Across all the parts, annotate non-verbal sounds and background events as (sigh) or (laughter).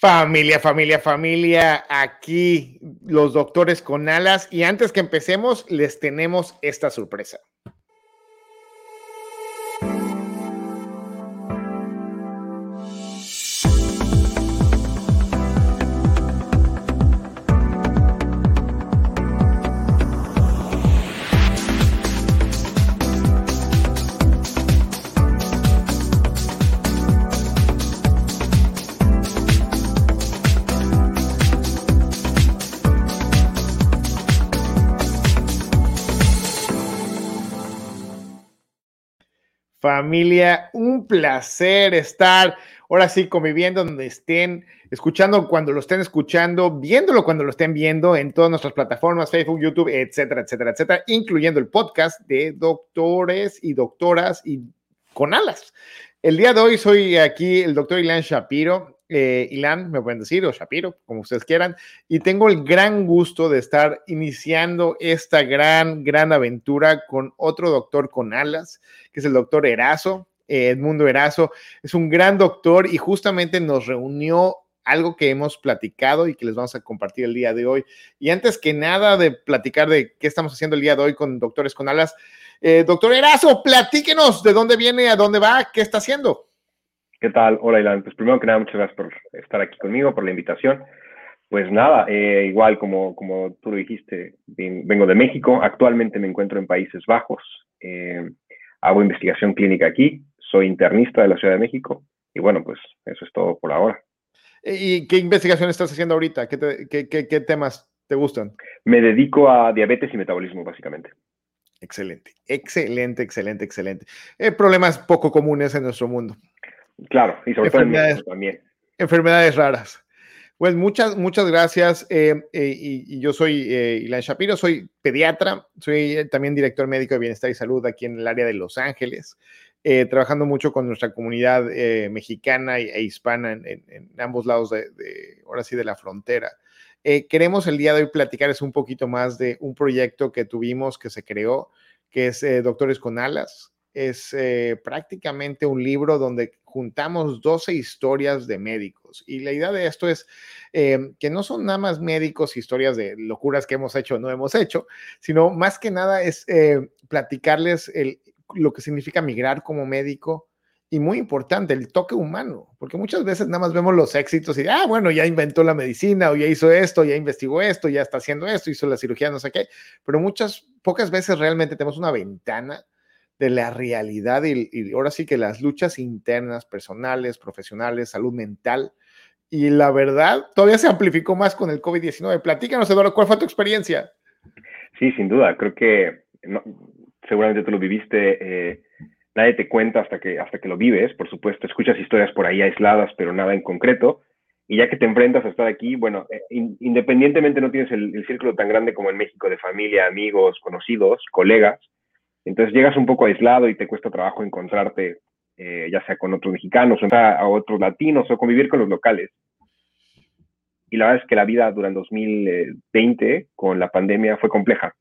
Familia, familia, familia, aquí los doctores con alas y antes que empecemos les tenemos esta sorpresa. Familia, un placer estar ahora sí conviviendo donde estén, escuchando cuando lo estén escuchando, viéndolo cuando lo estén viendo en todas nuestras plataformas, Facebook, YouTube, etcétera, etcétera, etcétera, incluyendo el podcast de doctores y doctoras y con alas. El día de hoy soy aquí el doctor Ilan Shapiro, eh, Ilan, me pueden decir, o Shapiro, como ustedes quieran, y tengo el gran gusto de estar iniciando esta gran, gran aventura con otro doctor con alas, que es el doctor Erazo, eh, Edmundo Erazo. Es un gran doctor y justamente nos reunió algo que hemos platicado y que les vamos a compartir el día de hoy. Y antes que nada de platicar de qué estamos haciendo el día de hoy con doctores con alas, eh, doctor Erazo, platíquenos de dónde viene, a dónde va, qué está haciendo. ¿Qué tal? Hola, Ilan. Pues primero que nada, muchas gracias por estar aquí conmigo, por la invitación. Pues nada, eh, igual como, como tú lo dijiste, vengo de México, actualmente me encuentro en Países Bajos, eh, hago investigación clínica aquí, soy internista de la Ciudad de México y bueno, pues eso es todo por ahora. ¿Y qué investigación estás haciendo ahorita? ¿Qué, qué, temas te gustan? Me dedico a diabetes y metabolismo, básicamente. Excelente, excelente, excelente, excelente. Eh, problemas poco comunes en nuestro mundo. Claro, y sobre todo en también. Enfermedades raras. Pues muchas, muchas gracias. Eh, eh, y, yo soy eh, Ilan Shapiro, soy pediatra, soy también director médico de bienestar y salud aquí en el área de Los Ángeles, trabajando mucho con nuestra comunidad mexicana e hispana en, ambos lados de, ahora sí, de la frontera. queremos el día de hoy platicarles un poquito más de un proyecto que tuvimos, que se creó, que es Doctores con Alas es prácticamente un libro donde juntamos 12 historias de médicos. Y la idea de esto es eh, que no son nada más médicos, historias de locuras que hemos hecho o no hemos hecho, sino más que nada es eh, platicarles lo que significa migrar como médico. Y muy importante, el toque humano, porque muchas veces nada más vemos los éxitos y, ah, bueno, ya inventó la medicina o ya hizo esto, ya investigó esto, ya está haciendo esto, hizo la cirugía, no sé qué, pero muchas, pocas veces realmente tenemos una ventana de la realidad y, ahora sí que las luchas internas, personales, profesionales, salud mental. Y la verdad, todavía se amplificó más con el COVID-19. Platícanos, Eduardo, ¿cuál fue tu experiencia? Sí, sin duda. Creo que seguramente tú lo viviste. Eh, nadie te cuenta hasta que, hasta que lo vives. Por supuesto, escuchas historias por ahí aisladas, pero nada en concreto. Y ya que te enfrentas a estar aquí, bueno, eh, independientemente no tienes el, círculo tan grande como en México de familia, amigos, conocidos, colegas, entonces llegas un poco aislado y te cuesta trabajo encontrarte, eh, ya sea con otros mexicanos o a otros latinos o convivir con los locales. Y la verdad es que la vida durante 2020 con la pandemia fue compleja.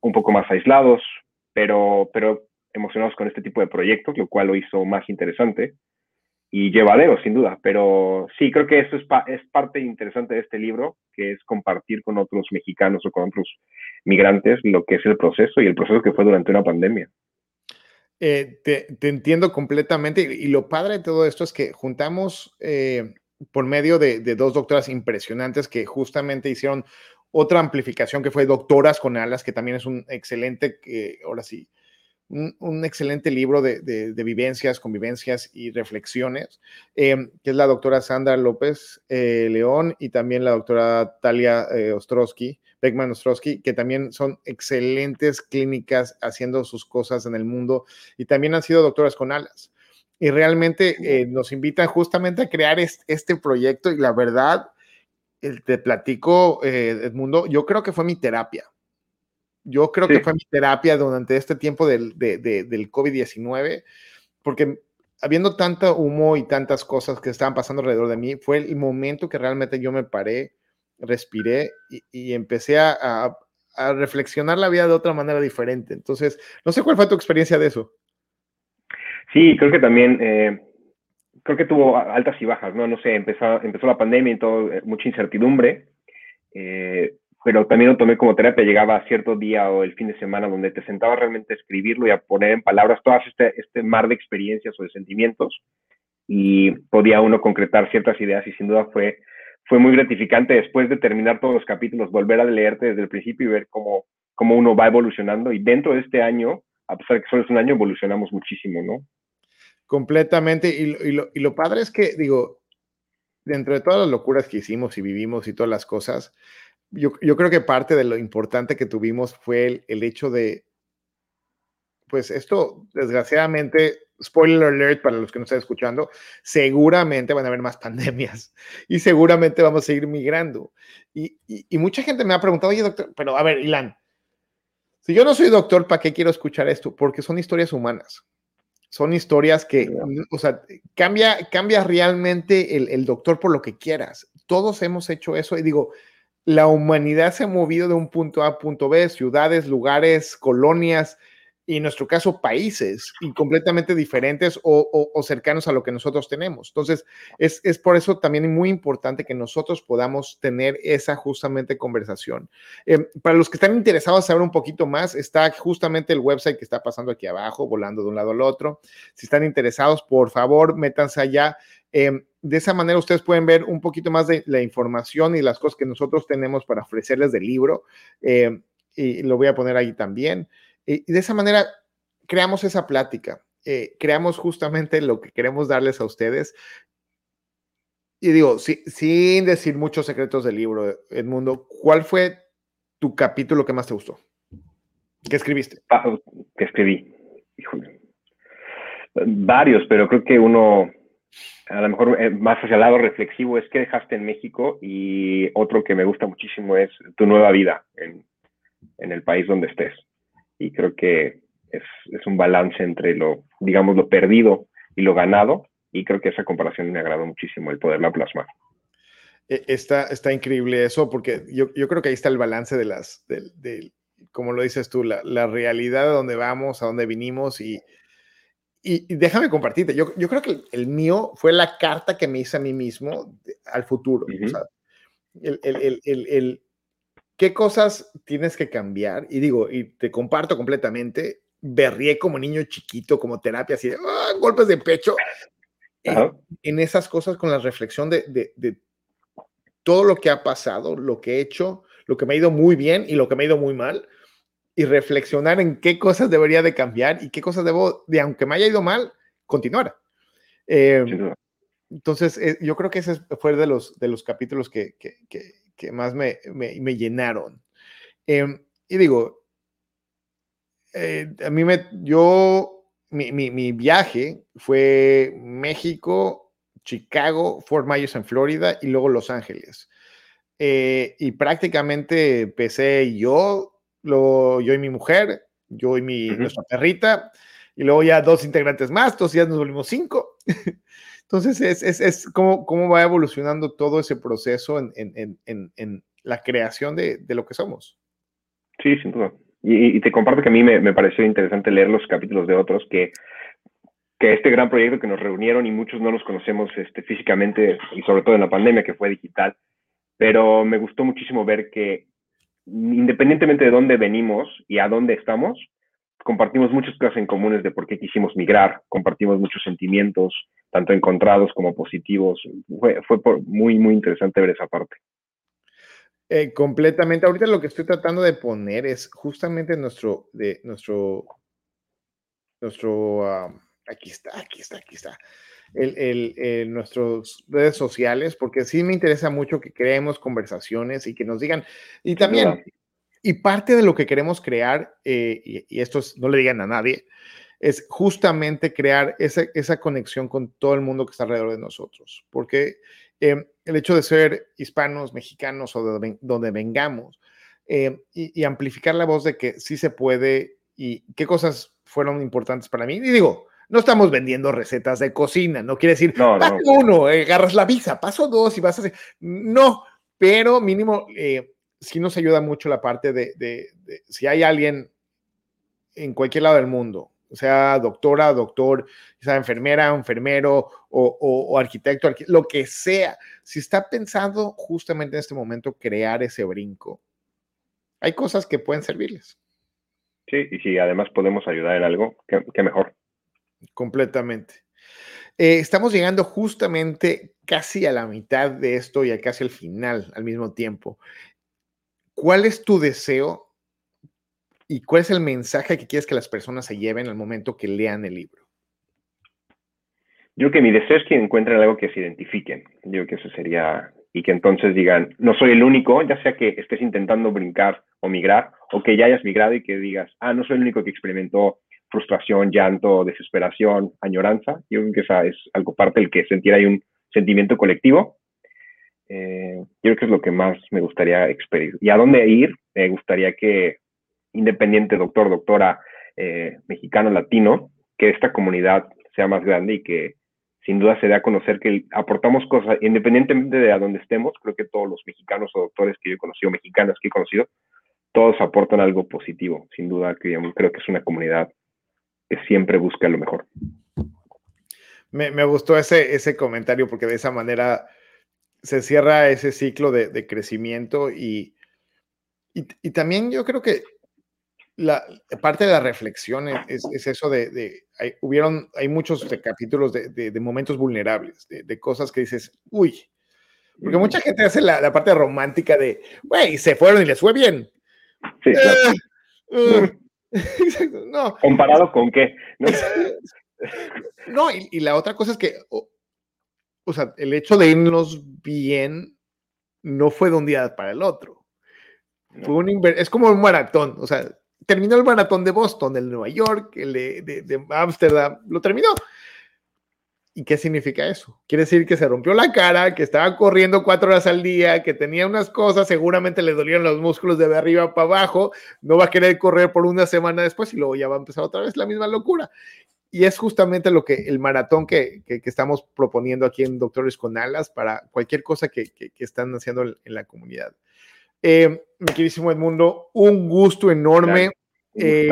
Un poco más aislados, pero, pero emocionados con este tipo de proyectos, lo cual lo hizo más interesante y llevadero, sin duda. Pero sí, creo que eso es, es parte interesante de este libro, que es compartir con otros mexicanos o con otros migrantes lo que es el proceso y el proceso que fue durante una pandemia. Eh, te, entiendo completamente y, lo padre de todo esto es que juntamos eh, por medio de, dos doctoras impresionantes que justamente hicieron otra amplificación que fue Doctoras con Alas, que también es un excelente, ahora sí, un, excelente libro de, vivencias, convivencias y reflexiones, em, que es la doctora Sandra López eh, León y también la doctora Talia eh, Ostrowski, Beckman Ostrowski, que también son excelentes clínicas haciendo sus cosas en el mundo y también han sido doctoras con alas. Y realmente eh, nos invitan justamente a crear este, proyecto y la verdad, te platico, Edmundo, yo creo que fue mi terapia yo creo que fue mi terapia durante este tiempo del, del COVID-19, porque habiendo tanto humo y tantas cosas que estaban pasando alrededor de mí, fue el momento que realmente yo me paré, respiré y, empecé a, a, reflexionar la vida de otra manera diferente. Entonces, no sé cuál fue tu experiencia de eso. Sí, creo que también, eh, creo que tuvo altas y bajas, ¿no? No sé, empezó, empezó la pandemia y todo, eh, mucha incertidumbre, eh, pero también lo tomé como terapia, llegaba a cierto día o el fin de semana donde te sentabas realmente a escribirlo y a poner en palabras todo este, este mar de experiencias o de sentimientos y podía uno concretar ciertas ideas y sin duda fue, fue muy gratificante después de terminar todos los capítulos, volver a leerte desde el principio y ver cómo, cómo uno va evolucionando y dentro de este año, a pesar de que solo es un año, evolucionamos muchísimo, ¿no? Completamente. Y, lo, y lo padre es que, digo, dentro de todas las locuras que hicimos y vivimos y todas las cosas, yo, yo creo que parte de lo importante que tuvimos fue el, el, hecho de, pues esto, desgraciadamente, spoiler alert para los que no están escuchando, seguramente van a haber más (laughs) pandemias y seguramente vamos a seguir migrando. Y, y, y mucha gente me ha preguntado, oye, doctor, pero a ver, Ilan, si yo no soy doctor, ¿para qué quiero escuchar esto? Porque son historias humanas son historias que, o sea, cambia, cambia realmente el, el, doctor por lo que quieras. Todos hemos hecho eso y digo, la humanidad se ha movido de un punto A a punto B, ciudades, lugares, colonias, y en nuestro caso países y completamente diferentes o, cercanos a lo que nosotros tenemos. Entonces, es, es, por eso también muy importante que nosotros podamos tener esa justamente conversación. Eh, para los que están interesados en saber un poquito más, está justamente el website que está pasando aquí abajo, volando de un lado al otro. Si están interesados, por favor, métanse allá. Eh, de esa manera ustedes pueden ver un poquito más de la información y las cosas que nosotros tenemos para ofrecerles del libro. Eh, y lo voy a poner ahí también. Y de esa manera creamos esa plática, eh, creamos justamente lo que queremos darles a ustedes. Y digo, si, sin decir muchos secretos del libro, Edmundo, ¿cuál fue tu capítulo que más te gustó? ¿Qué escribiste? Ah, que escribí. Varios, pero creo que uno, a lo mejor eh, más hacia el lado reflexivo, es que dejaste en México y otro que me gusta muchísimo es tu nueva vida en, en el país donde estés y creo que es, es, un balance entre lo, digamos, lo perdido y lo ganado, y creo que esa comparación me agradó muchísimo el poderla plasmar. E, está, está increíble eso, porque yo, yo creo que ahí está el balance de las, de, de como lo dices tú, la, la, realidad de dónde vamos, a dónde vinimos, y, y, y déjame compartirte, yo, yo, creo que el, el, mío fue la carta que me hice a mí mismo de, al futuro. Uh -huh. o sea, el, el, el ¿Qué cosas tienes que cambiar? Y digo, y te comparto completamente, berrié como niño chiquito, como terapia, así de ¡ah! golpes de pecho, en, en, esas cosas con la reflexión de, de, de, todo lo que ha pasado, lo que he hecho, lo que me ha ido muy bien y lo que me ha ido muy mal, y reflexionar en qué cosas debería de cambiar y qué cosas debo, de aunque me haya ido mal, continuar. Eh, entonces, eh, yo creo que ese fue de los, de los capítulos que, que, que que más me, me, me llenaron. Eh, y digo, eh, a mí me, yo, mi, mi, mi, viaje fue México, Chicago, Fort Myers en Florida y luego Los Ángeles. Eh, y prácticamente empecé yo, lo, yo y mi mujer, yo y mi, uh -huh. nuestra perrita, y luego ya dos integrantes más, entonces ya nos volvimos cinco. (laughs) Entonces, es, es, es cómo, cómo, va evolucionando todo ese proceso en, en, en, en la creación de, de, lo que somos. Sí, sin duda. Y, y te comparto que a mí me, me, pareció interesante leer los capítulos de otros que, que este gran proyecto que nos reunieron y muchos no nos conocemos este, físicamente y sobre todo en la pandemia que fue digital, pero me gustó muchísimo ver que independientemente de dónde venimos y a dónde estamos, compartimos muchas cosas en comunes de por qué quisimos migrar, compartimos muchos sentimientos, tanto encontrados como positivos. Fue, muy, muy interesante ver esa parte. Eh, completamente. Ahorita lo que estoy tratando de poner es justamente nuestro, de, nuestro, nuestro, uh, aquí está, aquí está, aquí está, el, el, el, nuestras redes sociales, porque sí me interesa mucho que creemos conversaciones y que nos digan, y también, y parte de lo que queremos crear, eh, y, y, esto es, no le digan a nadie, es justamente crear esa, esa, conexión con todo el mundo que está alrededor de nosotros. Porque eh, el hecho de ser hispanos, mexicanos o de donde vengamos, eh, y, y, amplificar la voz de que sí se puede y qué cosas fueron importantes para mí. Y digo, no estamos vendiendo recetas de cocina, no quiere decir, no, paso no. uno, eh, agarras la visa, paso dos y vas a hacer. No, pero mínimo eh, sí nos ayuda mucho la parte de, de, de, si hay alguien en cualquier lado del mundo sea doctora, doctor, sea enfermera, enfermero o, arquitecto, lo que sea, si está pensando justamente en este momento crear ese brinco, hay cosas que pueden servirles. Sí, y si además podemos ayudar en algo, qué, mejor. Completamente. Eh, estamos llegando justamente casi a la mitad de esto y a casi al final al mismo tiempo. ¿Cuál es tu deseo y cuál es el mensaje que quieres que las personas se lleven al momento que lean el libro? Yo creo que mi deseo es que encuentren algo que se identifiquen. Yo creo que eso sería, y que entonces digan, no soy el único, ya sea que estés intentando brincar o migrar, o que ya hayas migrado y que digas, ah, no soy el único que experimentó frustración, llanto, desesperación, añoranza. Yo creo que esa es algo parte del que sentir hay un sentimiento colectivo. Eh, yo creo que es lo que más me gustaría experimentar. ¿Y a dónde ir? Me gustaría que, independiente doctor, doctora, eh, mexicano, latino, que esta comunidad sea más grande y que sin duda se dé a conocer que aportamos cosas, independientemente de a dónde estemos, creo que todos los mexicanos o doctores que yo he conocido, mexicanas que he conocido, todos aportan algo positivo. Sin duda, creo que es una comunidad que siempre busca lo mejor. Me, gustó ese, ese comentario porque de esa manera se cierra ese ciclo de, crecimiento y, y, también yo creo que la parte de la reflexión es, eso de, hay, hubieron, hay muchos capítulos de, momentos vulnerables, de, cosas que dices, uy, porque mucha gente hace la, parte romántica de, güey, se fueron y les fue bien. Sí, eh, eh, no. ¿Comparado con qué? No, (laughs) y, la otra cosa es que, o, sea, el hecho de irnos bien no fue de un día para el otro. Fue un es como un maratón, o sea, terminó el maratón de Boston, el de Nueva York, el de Ámsterdam, lo terminó. ¿Y qué significa eso? Quiere decir que se rompió la cara, que estaba corriendo cuatro horas al día, que tenía unas cosas, seguramente le dolían los músculos de arriba para abajo, no va a querer correr por una semana después y luego ya va a empezar otra vez la misma locura. Y es justamente lo que el maratón que, que, estamos proponiendo aquí en Doctores con Alas para cualquier cosa que, que están haciendo en, la comunidad. Eh, mi queridísimo Edmundo, un gusto enorme. Eh,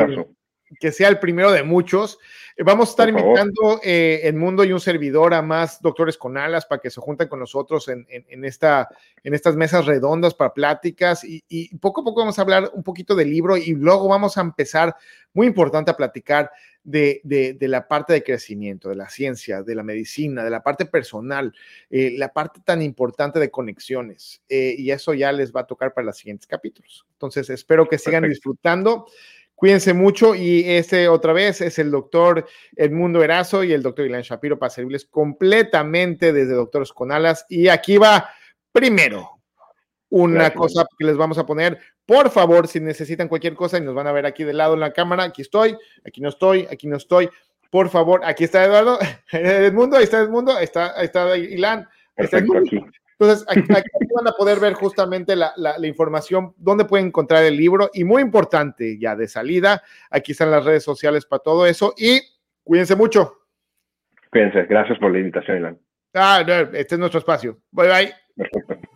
que sea el primero de muchos. Eh, vamos a estar invitando eh, en Mundo y un servidor a más doctores con alas para que se junten con nosotros en, esta, en estas mesas redondas para pláticas y, poco a poco vamos a hablar un poquito del libro y luego vamos a empezar, muy importante, a platicar de, la parte de crecimiento, de la ciencia, de la medicina, de la parte personal, eh, la parte tan importante de conexiones. y eso ya les va a tocar para los siguientes capítulos. Entonces, espero que sigan disfrutando. Cuídense mucho y este otra vez es el doctor Edmundo Erazo y el doctor Ilan Shapiro para servirles completamente desde Doctores con Alas. Y aquí va primero una cosa que les vamos a poner. Por favor, si necesitan cualquier cosa y nos van a ver aquí de lado en la cámara, aquí estoy, aquí no estoy, aquí no estoy. Por favor, aquí está Eduardo, (laughs) Edmundo, ahí está Edmundo, ahí está, ahí está Ilan. Perfecto, aquí. Entonces, aquí, van a poder ver justamente la, información, dónde pueden encontrar el libro y muy importante, ya de salida, aquí están las redes sociales para todo eso y cuídense mucho. Cuídense, gracias por la invitación, Ilan. Ah, este es nuestro espacio. Bye bye. Perfecto.